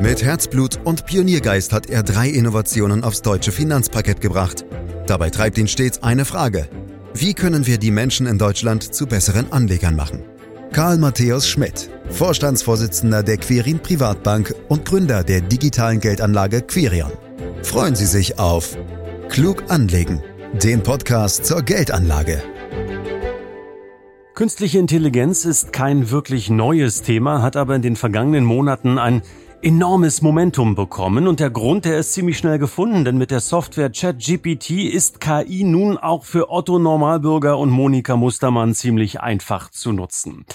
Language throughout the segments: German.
Mit Herzblut und Pioniergeist hat er drei Innovationen aufs deutsche Finanzparkett gebracht. Dabei treibt ihn stets eine Frage. Wie können wir die Menschen in Deutschland zu besseren Anlegern machen? Karl Matthäus Schmidt, Vorstandsvorsitzender der Quirin Privatbank und Gründer der digitalen Geldanlage Quirion. Freuen Sie sich auf Klug anlegen, den Podcast zur Geldanlage. Künstliche Intelligenz ist kein wirklich neues Thema, hat aber in den vergangenen Monaten ein enormes Momentum bekommen und der Grund, der ist ziemlich schnell gefunden, denn mit der Software ChatGPT ist KI nun auch für Otto Normalbürger und Monika Mustermann ziemlich einfach zu nutzen.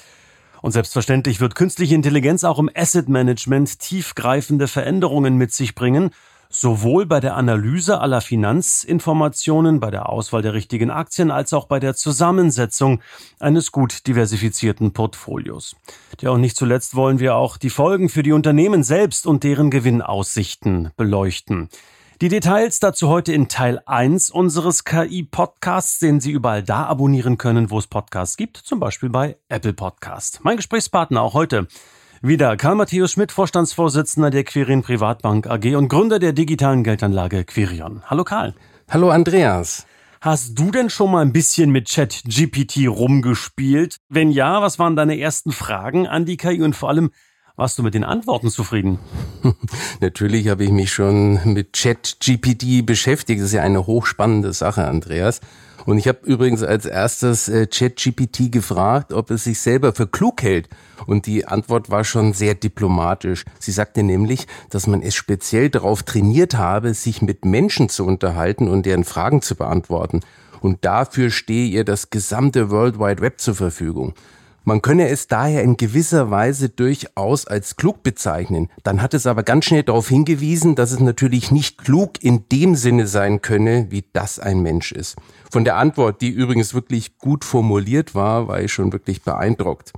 Und selbstverständlich wird künstliche Intelligenz auch im Asset Management tiefgreifende Veränderungen mit sich bringen sowohl bei der Analyse aller Finanzinformationen, bei der Auswahl der richtigen Aktien als auch bei der Zusammensetzung eines gut diversifizierten Portfolios. Ja, und nicht zuletzt wollen wir auch die Folgen für die Unternehmen selbst und deren Gewinnaussichten beleuchten. Die Details dazu heute in Teil 1 unseres KI-Podcasts, den Sie überall da abonnieren können, wo es Podcasts gibt, zum Beispiel bei Apple Podcast. Mein Gesprächspartner auch heute wieder Karl Matthäus Schmidt, Vorstandsvorsitzender der Quirin Privatbank AG und Gründer der digitalen Geldanlage Quirion. Hallo Karl. Hallo Andreas. Hast du denn schon mal ein bisschen mit ChatGPT rumgespielt? Wenn ja, was waren deine ersten Fragen an die KI und vor allem, warst du mit den Antworten zufrieden? Natürlich habe ich mich schon mit ChatGPT beschäftigt. Das ist ja eine hochspannende Sache, Andreas. Und ich habe übrigens als erstes äh, ChatGPT gefragt, ob es sich selber für klug hält. Und die Antwort war schon sehr diplomatisch. Sie sagte nämlich, dass man es speziell darauf trainiert habe, sich mit Menschen zu unterhalten und deren Fragen zu beantworten. Und dafür stehe ihr das gesamte World Wide Web zur Verfügung. Man könne es daher in gewisser Weise durchaus als klug bezeichnen. Dann hat es aber ganz schnell darauf hingewiesen, dass es natürlich nicht klug in dem Sinne sein könne, wie das ein Mensch ist. Von der Antwort, die übrigens wirklich gut formuliert war, war ich schon wirklich beeindruckt.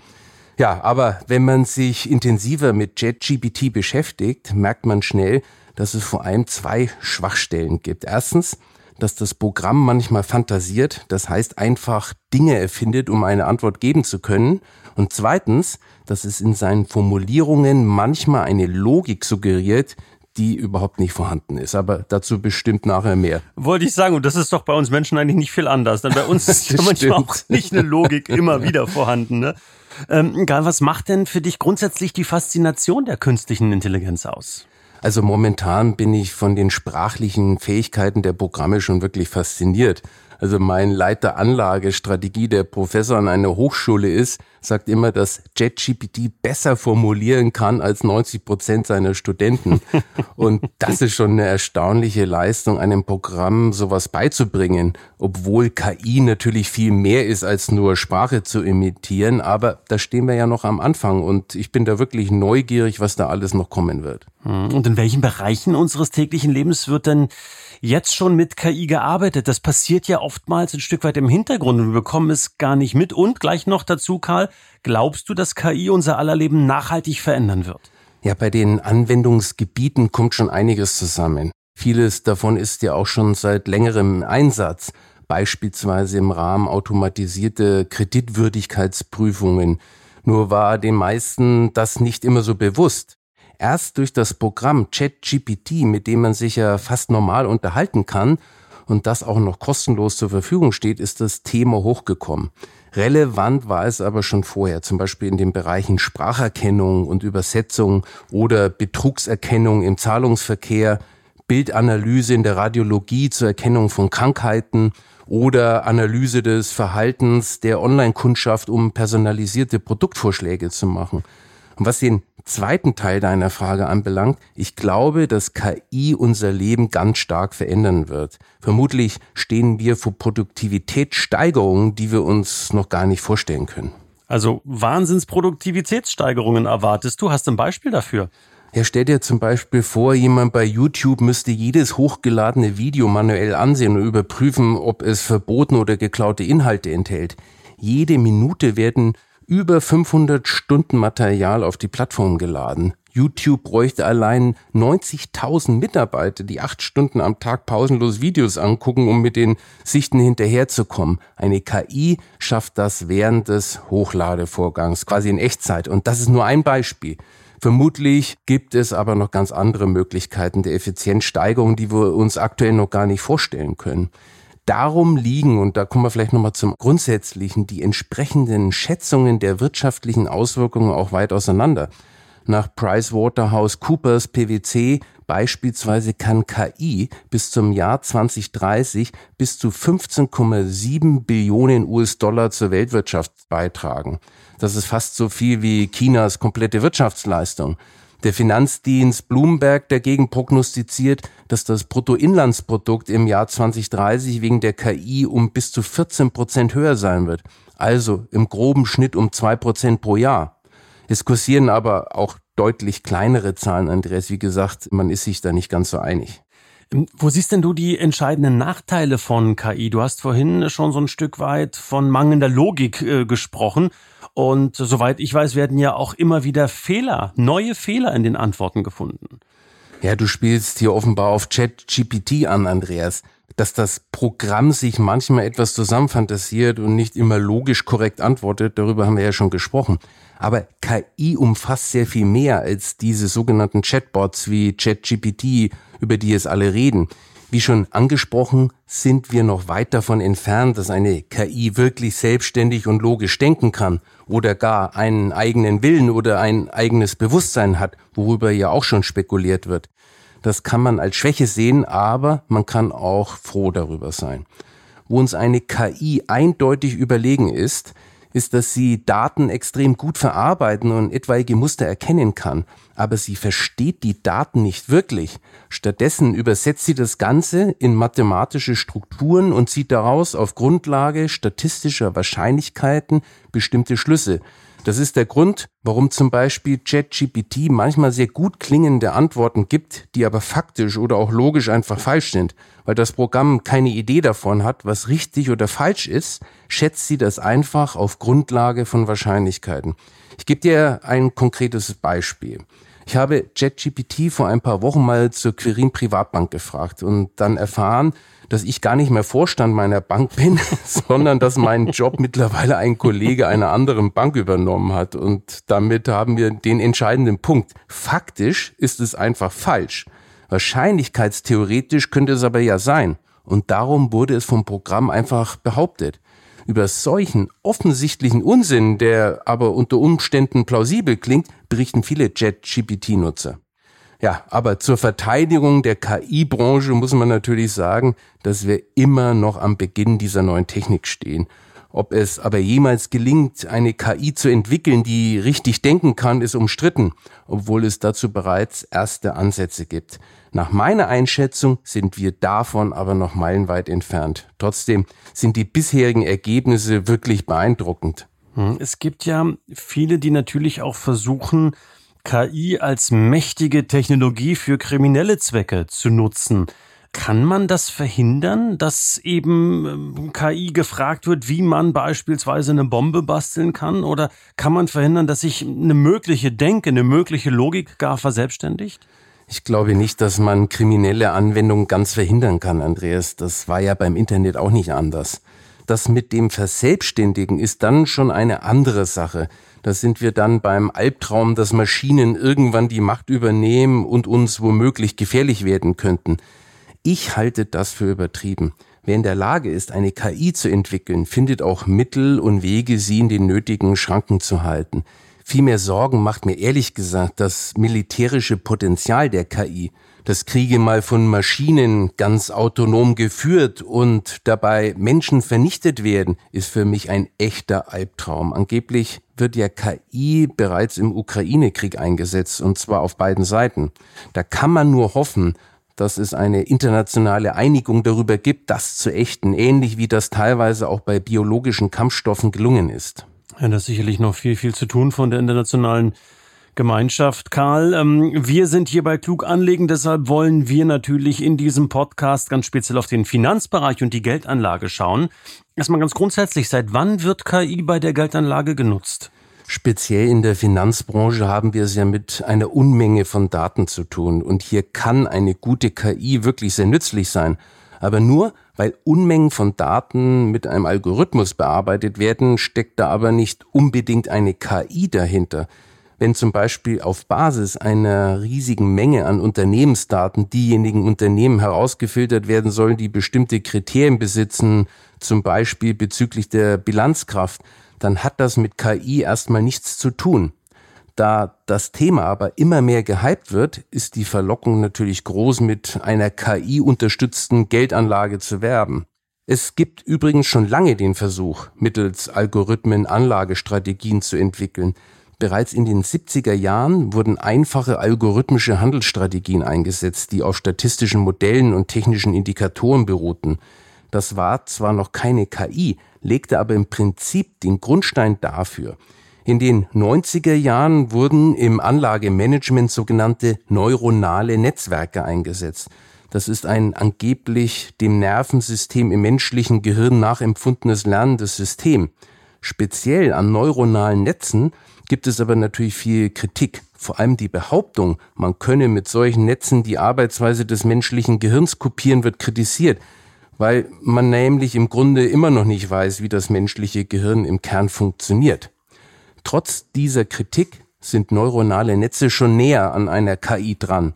Ja, aber wenn man sich intensiver mit JetGPT beschäftigt, merkt man schnell, dass es vor allem zwei Schwachstellen gibt. Erstens, dass das Programm manchmal fantasiert, das heißt einfach Dinge erfindet, um eine Antwort geben zu können. Und zweitens, dass es in seinen Formulierungen manchmal eine Logik suggeriert, die überhaupt nicht vorhanden ist. Aber dazu bestimmt nachher mehr. Wollte ich sagen, und das ist doch bei uns Menschen eigentlich nicht viel anders. Denn bei uns ist ja manchmal auch nicht eine Logik immer wieder vorhanden. Ne? Ähm, was macht denn für dich grundsätzlich die Faszination der künstlichen Intelligenz aus? Also momentan bin ich von den sprachlichen Fähigkeiten der Programme schon wirklich fasziniert. Also mein Leiter Anlagestrategie, der Professor an einer Hochschule ist, sagt immer, dass JetGPT besser formulieren kann als 90 Prozent seiner Studenten. Und das ist schon eine erstaunliche Leistung, einem Programm sowas beizubringen, obwohl KI natürlich viel mehr ist als nur Sprache zu imitieren. Aber da stehen wir ja noch am Anfang und ich bin da wirklich neugierig, was da alles noch kommen wird. Hm, und in welchen Bereichen unseres täglichen Lebens wird denn jetzt schon mit KI gearbeitet? Das passiert ja oftmals ein Stück weit im Hintergrund und wir bekommen es gar nicht mit. Und gleich noch dazu, Karl, glaubst du, dass KI unser aller Leben nachhaltig verändern wird? Ja, bei den Anwendungsgebieten kommt schon einiges zusammen. Vieles davon ist ja auch schon seit längerem Einsatz, beispielsweise im Rahmen automatisierte Kreditwürdigkeitsprüfungen. Nur war den meisten das nicht immer so bewusst. Erst durch das Programm ChatGPT, mit dem man sich ja fast normal unterhalten kann und das auch noch kostenlos zur Verfügung steht, ist das Thema hochgekommen. Relevant war es aber schon vorher, zum Beispiel in den Bereichen Spracherkennung und Übersetzung oder Betrugserkennung im Zahlungsverkehr, Bildanalyse in der Radiologie zur Erkennung von Krankheiten oder Analyse des Verhaltens der Online-Kundschaft, um personalisierte Produktvorschläge zu machen. Und was den zweiten Teil deiner Frage anbelangt, ich glaube, dass KI unser Leben ganz stark verändern wird. Vermutlich stehen wir vor Produktivitätssteigerungen, die wir uns noch gar nicht vorstellen können. Also Wahnsinnsproduktivitätssteigerungen erwartest du? Hast du ein Beispiel dafür? Ja, stell dir zum Beispiel vor, jemand bei YouTube müsste jedes hochgeladene Video manuell ansehen und überprüfen, ob es verbotene oder geklaute Inhalte enthält. Jede Minute werden über 500 Stunden Material auf die Plattform geladen. YouTube bräuchte allein 90.000 Mitarbeiter, die acht Stunden am Tag pausenlos Videos angucken, um mit den Sichten hinterherzukommen. Eine KI schafft das während des Hochladevorgangs, quasi in Echtzeit. Und das ist nur ein Beispiel. Vermutlich gibt es aber noch ganz andere Möglichkeiten der Effizienzsteigerung, die wir uns aktuell noch gar nicht vorstellen können. Darum liegen, und da kommen wir vielleicht nochmal zum Grundsätzlichen, die entsprechenden Schätzungen der wirtschaftlichen Auswirkungen auch weit auseinander. Nach PricewaterhouseCoopers PwC beispielsweise kann KI bis zum Jahr 2030 bis zu 15,7 Billionen US-Dollar zur Weltwirtschaft beitragen. Das ist fast so viel wie Chinas komplette Wirtschaftsleistung. Der Finanzdienst Bloomberg dagegen prognostiziert, dass das Bruttoinlandsprodukt im Jahr 2030 wegen der KI um bis zu 14 Prozent höher sein wird. Also im groben Schnitt um zwei Prozent pro Jahr. Es kursieren aber auch deutlich kleinere Zahlen, Andreas. Wie gesagt, man ist sich da nicht ganz so einig. Ähm, wo siehst denn du die entscheidenden Nachteile von KI? Du hast vorhin schon so ein Stück weit von mangelnder Logik äh, gesprochen. Und soweit ich weiß, werden ja auch immer wieder Fehler, neue Fehler in den Antworten gefunden. Ja, du spielst hier offenbar auf Chat-GPT an, Andreas. Dass das Programm sich manchmal etwas zusammenfantasiert und nicht immer logisch korrekt antwortet, darüber haben wir ja schon gesprochen. Aber KI umfasst sehr viel mehr als diese sogenannten Chatbots wie ChatGPT, über die es alle reden. Wie schon angesprochen, sind wir noch weit davon entfernt, dass eine KI wirklich selbstständig und logisch denken kann oder gar einen eigenen Willen oder ein eigenes Bewusstsein hat, worüber ja auch schon spekuliert wird. Das kann man als Schwäche sehen, aber man kann auch froh darüber sein. Wo uns eine KI eindeutig überlegen ist, ist, dass sie Daten extrem gut verarbeiten und etwaige Muster erkennen kann. Aber sie versteht die Daten nicht wirklich. Stattdessen übersetzt sie das Ganze in mathematische Strukturen und zieht daraus auf Grundlage statistischer Wahrscheinlichkeiten bestimmte Schlüsse. Das ist der Grund, warum zum Beispiel ChatGPT manchmal sehr gut klingende Antworten gibt, die aber faktisch oder auch logisch einfach falsch sind. Weil das Programm keine Idee davon hat, was richtig oder falsch ist, schätzt sie das einfach auf Grundlage von Wahrscheinlichkeiten. Ich gebe dir ein konkretes Beispiel. Ich habe ChatGPT vor ein paar Wochen mal zur Quirin Privatbank gefragt und dann erfahren, dass ich gar nicht mehr Vorstand meiner Bank bin, sondern dass mein Job mittlerweile ein Kollege einer anderen Bank übernommen hat. Und damit haben wir den entscheidenden Punkt. Faktisch ist es einfach falsch. Wahrscheinlichkeitstheoretisch könnte es aber ja sein. Und darum wurde es vom Programm einfach behauptet. Über solchen offensichtlichen Unsinn, der aber unter Umständen plausibel klingt, berichten viele Jet-GPT-Nutzer. Ja, aber zur Verteidigung der KI-Branche muss man natürlich sagen, dass wir immer noch am Beginn dieser neuen Technik stehen. Ob es aber jemals gelingt, eine KI zu entwickeln, die richtig denken kann, ist umstritten, obwohl es dazu bereits erste Ansätze gibt. Nach meiner Einschätzung sind wir davon aber noch meilenweit entfernt. Trotzdem sind die bisherigen Ergebnisse wirklich beeindruckend. Hm, es gibt ja viele, die natürlich auch versuchen, KI als mächtige Technologie für kriminelle Zwecke zu nutzen. Kann man das verhindern, dass eben ähm, KI gefragt wird, wie man beispielsweise eine Bombe basteln kann? Oder kann man verhindern, dass sich eine mögliche Denke, eine mögliche Logik gar verselbstständigt? Ich glaube nicht, dass man kriminelle Anwendungen ganz verhindern kann, Andreas. Das war ja beim Internet auch nicht anders. Das mit dem Verselbstständigen ist dann schon eine andere Sache. Da sind wir dann beim Albtraum, dass Maschinen irgendwann die Macht übernehmen und uns womöglich gefährlich werden könnten. Ich halte das für übertrieben. Wer in der Lage ist, eine KI zu entwickeln, findet auch Mittel und Wege, sie in den nötigen Schranken zu halten. Viel mehr Sorgen macht mir ehrlich gesagt das militärische Potenzial der KI, dass Kriege mal von Maschinen ganz autonom geführt und dabei Menschen vernichtet werden, ist für mich ein echter Albtraum. Angeblich wird ja KI bereits im Ukraine-Krieg eingesetzt und zwar auf beiden Seiten. Da kann man nur hoffen, dass es eine internationale Einigung darüber gibt, das zu ächten, ähnlich wie das teilweise auch bei biologischen Kampfstoffen gelungen ist. Ja, da ist sicherlich noch viel, viel zu tun von der internationalen Gemeinschaft. Karl, ähm, wir sind hier bei Klug anlegen, deshalb wollen wir natürlich in diesem Podcast ganz speziell auf den Finanzbereich und die Geldanlage schauen. Erstmal ganz grundsätzlich, seit wann wird KI bei der Geldanlage genutzt? Speziell in der Finanzbranche haben wir es ja mit einer Unmenge von Daten zu tun. Und hier kann eine gute KI wirklich sehr nützlich sein. Aber nur, weil Unmengen von Daten mit einem Algorithmus bearbeitet werden, steckt da aber nicht unbedingt eine KI dahinter. wenn zum Beispiel auf Basis einer riesigen Menge an Unternehmensdaten diejenigen Unternehmen herausgefiltert werden sollen, die bestimmte Kriterien besitzen, zum Beispiel bezüglich der Bilanzkraft, dann hat das mit KI erstmal nichts zu tun. Da das Thema aber immer mehr gehypt wird, ist die Verlockung natürlich groß, mit einer KI-unterstützten Geldanlage zu werben. Es gibt übrigens schon lange den Versuch, mittels Algorithmen Anlagestrategien zu entwickeln. Bereits in den 70er Jahren wurden einfache algorithmische Handelsstrategien eingesetzt, die auf statistischen Modellen und technischen Indikatoren beruhten. Das war zwar noch keine KI, legte aber im Prinzip den Grundstein dafür. In den 90er Jahren wurden im Anlagemanagement sogenannte neuronale Netzwerke eingesetzt. Das ist ein angeblich dem Nervensystem im menschlichen Gehirn nachempfundenes lernendes System. Speziell an neuronalen Netzen gibt es aber natürlich viel Kritik. Vor allem die Behauptung, man könne mit solchen Netzen die Arbeitsweise des menschlichen Gehirns kopieren, wird kritisiert, weil man nämlich im Grunde immer noch nicht weiß, wie das menschliche Gehirn im Kern funktioniert. Trotz dieser Kritik sind neuronale Netze schon näher an einer KI dran.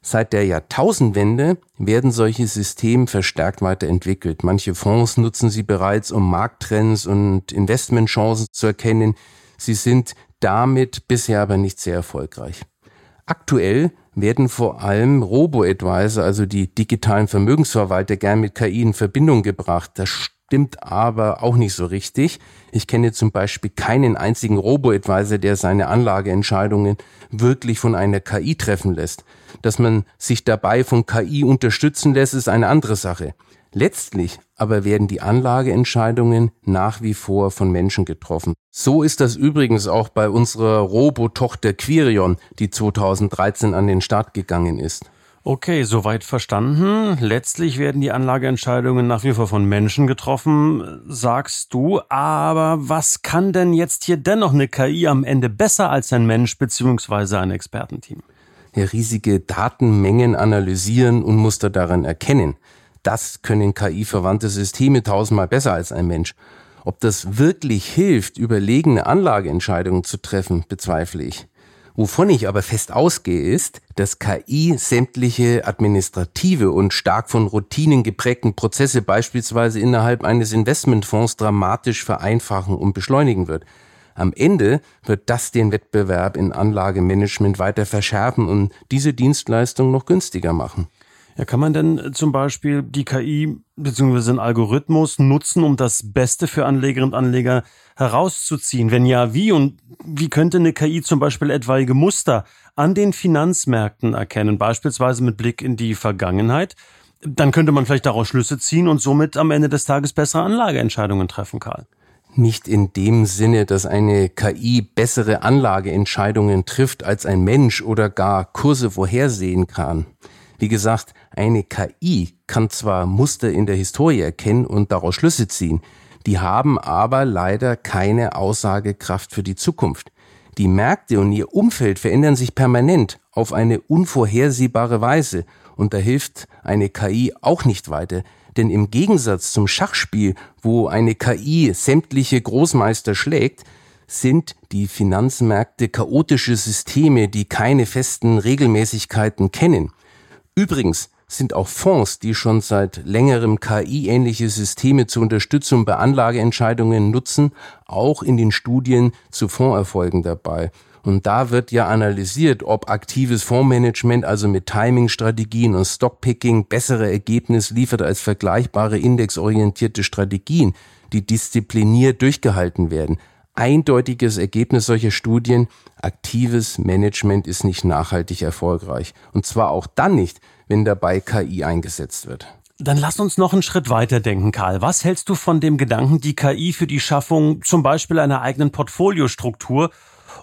Seit der Jahrtausendwende werden solche Systeme verstärkt weiterentwickelt. Manche Fonds nutzen sie bereits, um Markttrends und Investmentchancen zu erkennen. Sie sind damit bisher aber nicht sehr erfolgreich. Aktuell werden vor allem Robo-Advisor, also die digitalen Vermögensverwalter, gern mit KI in Verbindung gebracht. Das stimmt aber auch nicht so richtig. Ich kenne zum Beispiel keinen einzigen Robo-Advisor, der seine Anlageentscheidungen wirklich von einer KI treffen lässt. Dass man sich dabei von KI unterstützen lässt, ist eine andere Sache. Letztlich aber werden die Anlageentscheidungen nach wie vor von Menschen getroffen. So ist das übrigens auch bei unserer Robotochter Quirion, die 2013 an den Start gegangen ist. Okay, soweit verstanden. Letztlich werden die Anlageentscheidungen nach wie vor von Menschen getroffen, sagst du. Aber was kann denn jetzt hier dennoch eine KI am Ende besser als ein Mensch bzw. ein Expertenteam? Ja, riesige Datenmengen analysieren und Muster darin erkennen. Das können KI-verwandte Systeme tausendmal besser als ein Mensch. Ob das wirklich hilft, überlegene Anlageentscheidungen zu treffen, bezweifle ich. Wovon ich aber fest ausgehe, ist, dass KI sämtliche administrative und stark von Routinen geprägten Prozesse beispielsweise innerhalb eines Investmentfonds dramatisch vereinfachen und beschleunigen wird. Am Ende wird das den Wettbewerb in Anlagemanagement weiter verschärfen und diese Dienstleistung noch günstiger machen. Ja, kann man denn zum Beispiel die KI bzw. einen Algorithmus nutzen, um das Beste für Anlegerinnen und Anleger herauszuziehen? Wenn ja, wie? Und wie könnte eine KI zum Beispiel etwaige Muster an den Finanzmärkten erkennen, beispielsweise mit Blick in die Vergangenheit? Dann könnte man vielleicht daraus Schlüsse ziehen und somit am Ende des Tages bessere Anlageentscheidungen treffen, Karl. Nicht in dem Sinne, dass eine KI bessere Anlageentscheidungen trifft als ein Mensch oder gar Kurse vorhersehen kann. Wie gesagt, eine KI kann zwar Muster in der Historie erkennen und daraus Schlüsse ziehen, die haben aber leider keine Aussagekraft für die Zukunft. Die Märkte und ihr Umfeld verändern sich permanent auf eine unvorhersehbare Weise und da hilft eine KI auch nicht weiter, denn im Gegensatz zum Schachspiel, wo eine KI sämtliche Großmeister schlägt, sind die Finanzmärkte chaotische Systeme, die keine festen Regelmäßigkeiten kennen. Übrigens sind auch Fonds, die schon seit längerem KI-ähnliche Systeme zur Unterstützung bei Anlageentscheidungen nutzen, auch in den Studien zu Fondserfolgen dabei. Und da wird ja analysiert, ob aktives Fondsmanagement, also mit Timing-Strategien und Stockpicking, bessere Ergebnisse liefert als vergleichbare indexorientierte Strategien, die diszipliniert durchgehalten werden eindeutiges Ergebnis solcher Studien, aktives Management ist nicht nachhaltig erfolgreich. Und zwar auch dann nicht, wenn dabei KI eingesetzt wird. Dann lass uns noch einen Schritt weiter denken, Karl. Was hältst du von dem Gedanken, die KI für die Schaffung zum Beispiel einer eigenen Portfoliostruktur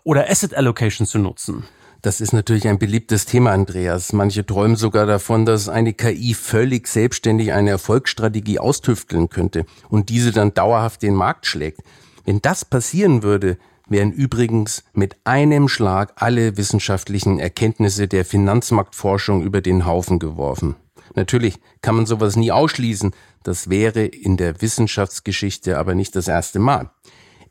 oder Asset Allocation zu nutzen? Das ist natürlich ein beliebtes Thema, Andreas. Manche träumen sogar davon, dass eine KI völlig selbstständig eine Erfolgsstrategie austüfteln könnte und diese dann dauerhaft den Markt schlägt. Wenn das passieren würde, wären übrigens mit einem Schlag alle wissenschaftlichen Erkenntnisse der Finanzmarktforschung über den Haufen geworfen. Natürlich kann man sowas nie ausschließen, das wäre in der Wissenschaftsgeschichte aber nicht das erste Mal.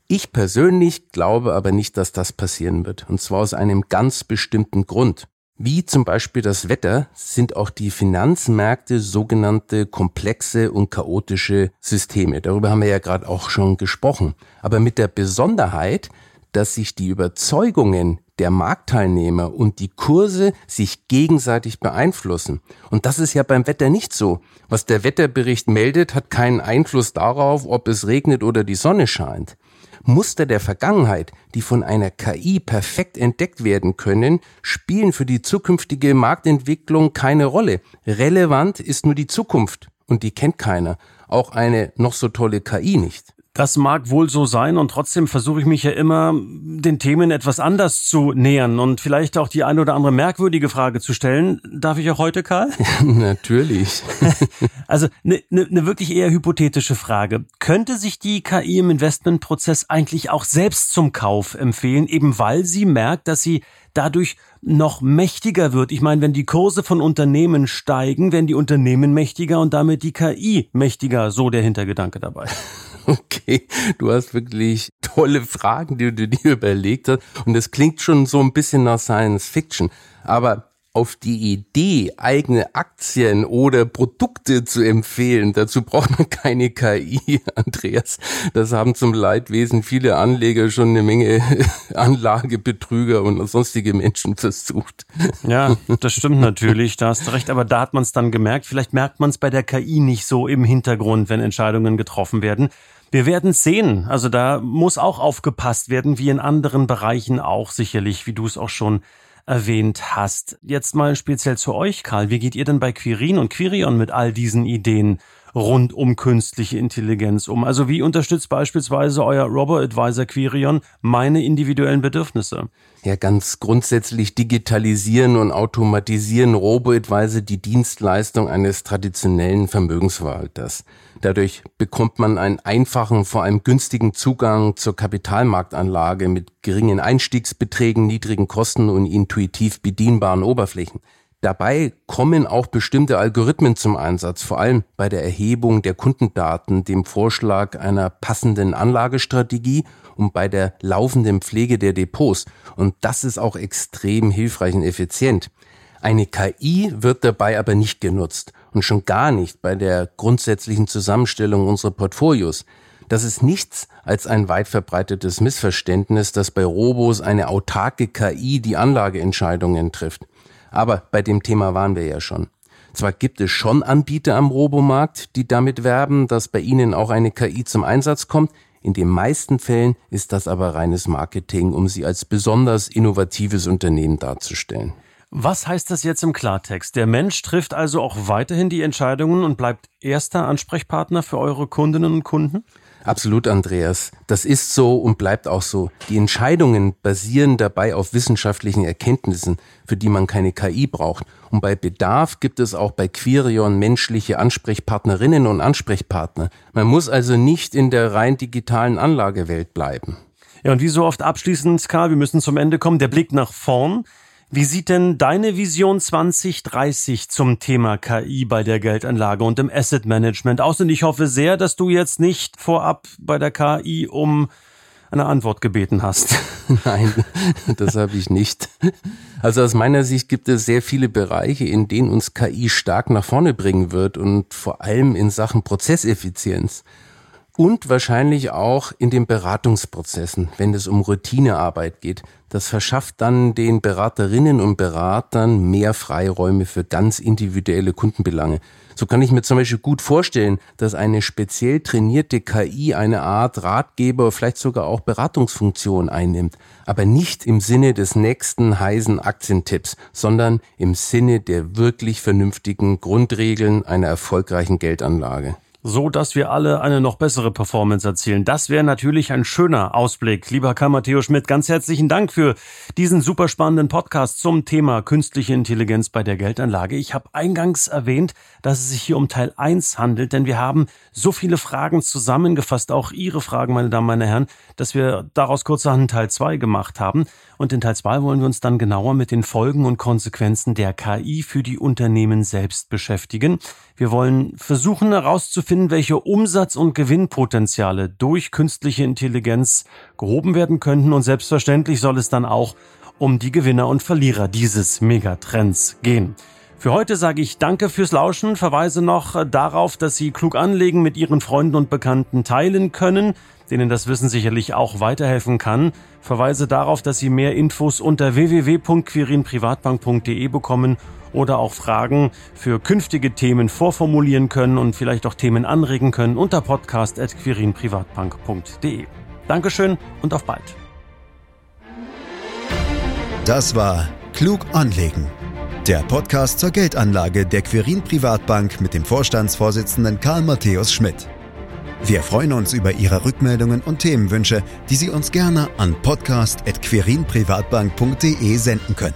Ich persönlich glaube aber nicht, dass das passieren wird. Und zwar aus einem ganz bestimmten Grund. Wie zum Beispiel das Wetter sind auch die Finanzmärkte sogenannte komplexe und chaotische Systeme. Darüber haben wir ja gerade auch schon gesprochen. Aber mit der Besonderheit, dass sich die Überzeugungen der Marktteilnehmer und die Kurse sich gegenseitig beeinflussen. Und das ist ja beim Wetter nicht so. Was der Wetterbericht meldet, hat keinen Einfluss darauf, ob es regnet oder die Sonne scheint. Muster der Vergangenheit, die von einer KI perfekt entdeckt werden können, spielen für die zukünftige Marktentwicklung keine Rolle. Relevant ist nur die Zukunft und die kennt keiner. Auch eine noch so tolle KI nicht. Das mag wohl so sein und trotzdem versuche ich mich ja immer, den Themen etwas anders zu nähern und vielleicht auch die eine oder andere merkwürdige Frage zu stellen. Darf ich auch heute, Karl? Ja, natürlich. also eine ne, ne wirklich eher hypothetische Frage. Könnte sich die KI im Investmentprozess eigentlich auch selbst zum Kauf empfehlen, eben weil sie merkt, dass sie dadurch noch mächtiger wird. Ich meine, wenn die Kurse von Unternehmen steigen, werden die Unternehmen mächtiger und damit die KI mächtiger, so der Hintergedanke dabei. Okay, du hast wirklich tolle Fragen, die du dir überlegt hast. Und es klingt schon so ein bisschen nach Science Fiction. Aber auf die Idee, eigene Aktien oder Produkte zu empfehlen, dazu braucht man keine KI, Andreas. Das haben zum Leidwesen viele Anleger schon eine Menge Anlagebetrüger und sonstige Menschen versucht. Ja, das stimmt natürlich, da hast du recht, aber da hat man es dann gemerkt. Vielleicht merkt man es bei der KI nicht so im Hintergrund, wenn Entscheidungen getroffen werden. Wir werden sehen. Also da muss auch aufgepasst werden, wie in anderen Bereichen auch sicherlich, wie du es auch schon erwähnt hast. Jetzt mal speziell zu euch, Karl. Wie geht ihr denn bei Quirin und Quirion mit all diesen Ideen rund um künstliche Intelligenz um? Also wie unterstützt beispielsweise euer Robo-Advisor Quirion meine individuellen Bedürfnisse? Ja, ganz grundsätzlich digitalisieren und automatisieren Robo-Advisor die Dienstleistung eines traditionellen Vermögensverwalters. Dadurch bekommt man einen einfachen, vor allem günstigen Zugang zur Kapitalmarktanlage mit geringen Einstiegsbeträgen, niedrigen Kosten und intuitiv bedienbaren Oberflächen. Dabei kommen auch bestimmte Algorithmen zum Einsatz, vor allem bei der Erhebung der Kundendaten, dem Vorschlag einer passenden Anlagestrategie und bei der laufenden Pflege der Depots. Und das ist auch extrem hilfreich und effizient. Eine KI wird dabei aber nicht genutzt und schon gar nicht bei der grundsätzlichen Zusammenstellung unserer Portfolios. Das ist nichts als ein weit verbreitetes Missverständnis, dass bei Robos eine autarke KI die Anlageentscheidungen trifft. Aber bei dem Thema waren wir ja schon. Zwar gibt es schon Anbieter am Robomarkt, die damit werben, dass bei ihnen auch eine KI zum Einsatz kommt. In den meisten Fällen ist das aber reines Marketing, um sie als besonders innovatives Unternehmen darzustellen. Was heißt das jetzt im Klartext? Der Mensch trifft also auch weiterhin die Entscheidungen und bleibt erster Ansprechpartner für eure Kundinnen und Kunden? Absolut, Andreas. Das ist so und bleibt auch so. Die Entscheidungen basieren dabei auf wissenschaftlichen Erkenntnissen, für die man keine KI braucht. Und bei Bedarf gibt es auch bei Quirion menschliche Ansprechpartnerinnen und Ansprechpartner. Man muss also nicht in der rein digitalen Anlagewelt bleiben. Ja, und wie so oft abschließend, Karl, wir müssen zum Ende kommen. Der Blick nach vorn. Wie sieht denn deine Vision 2030 zum Thema KI bei der Geldanlage und im Asset Management aus? Und ich hoffe sehr, dass du jetzt nicht vorab bei der KI um eine Antwort gebeten hast. Nein, das habe ich nicht. Also aus meiner Sicht gibt es sehr viele Bereiche, in denen uns KI stark nach vorne bringen wird und vor allem in Sachen Prozesseffizienz und wahrscheinlich auch in den Beratungsprozessen, wenn es um Routinearbeit geht. Das verschafft dann den Beraterinnen und Beratern mehr Freiräume für ganz individuelle Kundenbelange. So kann ich mir zum Beispiel gut vorstellen, dass eine speziell trainierte KI eine Art Ratgeber, vielleicht sogar auch Beratungsfunktion einnimmt. Aber nicht im Sinne des nächsten heißen Aktientipps, sondern im Sinne der wirklich vernünftigen Grundregeln einer erfolgreichen Geldanlage so dass wir alle eine noch bessere Performance erzielen. Das wäre natürlich ein schöner Ausblick. Lieber Karl Matteo Schmidt, ganz herzlichen Dank für diesen super spannenden Podcast zum Thema künstliche Intelligenz bei der Geldanlage. Ich habe eingangs erwähnt, dass es sich hier um Teil 1 handelt, denn wir haben so viele Fragen zusammengefasst, auch Ihre Fragen, meine Damen, meine Herren, dass wir daraus kurzerhand Teil 2 gemacht haben. Und in Teil 2 wollen wir uns dann genauer mit den Folgen und Konsequenzen der KI für die Unternehmen selbst beschäftigen. Wir wollen versuchen herauszufinden, welche Umsatz- und Gewinnpotenziale durch künstliche Intelligenz gehoben werden könnten und selbstverständlich soll es dann auch um die Gewinner und Verlierer dieses Megatrends gehen. Für heute sage ich Danke fürs Lauschen, verweise noch darauf, dass Sie klug anlegen mit Ihren Freunden und Bekannten teilen können, denen das Wissen sicherlich auch weiterhelfen kann. Verweise darauf, dass Sie mehr Infos unter www.quirinprivatbank.de bekommen oder auch Fragen für künftige Themen vorformulieren können und vielleicht auch Themen anregen können unter podcast.quirinprivatbank.de. Dankeschön und auf bald. Das war Klug anlegen der Podcast zur Geldanlage der Quirin Privatbank mit dem Vorstandsvorsitzenden Karl Matthäus Schmidt. Wir freuen uns über Ihre Rückmeldungen und Themenwünsche, die Sie uns gerne an podcast.quirinprivatbank.de senden können.